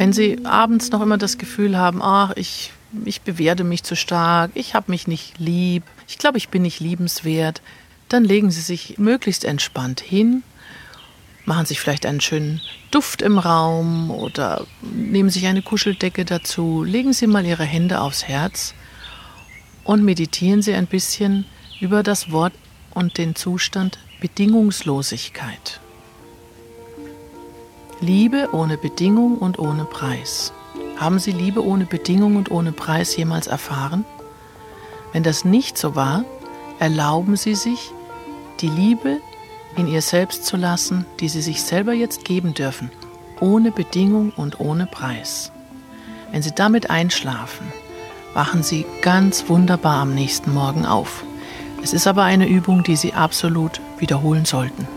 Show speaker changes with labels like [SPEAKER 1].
[SPEAKER 1] Wenn Sie abends noch immer das Gefühl haben, ach, ich, ich bewerte mich zu stark, ich habe mich nicht lieb, ich glaube, ich bin nicht liebenswert, dann legen Sie sich möglichst entspannt hin, machen sich vielleicht einen schönen Duft im Raum oder nehmen sich eine Kuscheldecke dazu, legen Sie mal Ihre Hände aufs Herz und meditieren Sie ein bisschen über das Wort und den Zustand Bedingungslosigkeit. Liebe ohne Bedingung und ohne Preis. Haben Sie Liebe ohne Bedingung und ohne Preis jemals erfahren? Wenn das nicht so war, erlauben Sie sich, die Liebe in ihr selbst zu lassen, die Sie sich selber jetzt geben dürfen, ohne Bedingung und ohne Preis. Wenn Sie damit einschlafen, wachen Sie ganz wunderbar am nächsten Morgen auf. Es ist aber eine Übung, die Sie absolut wiederholen sollten.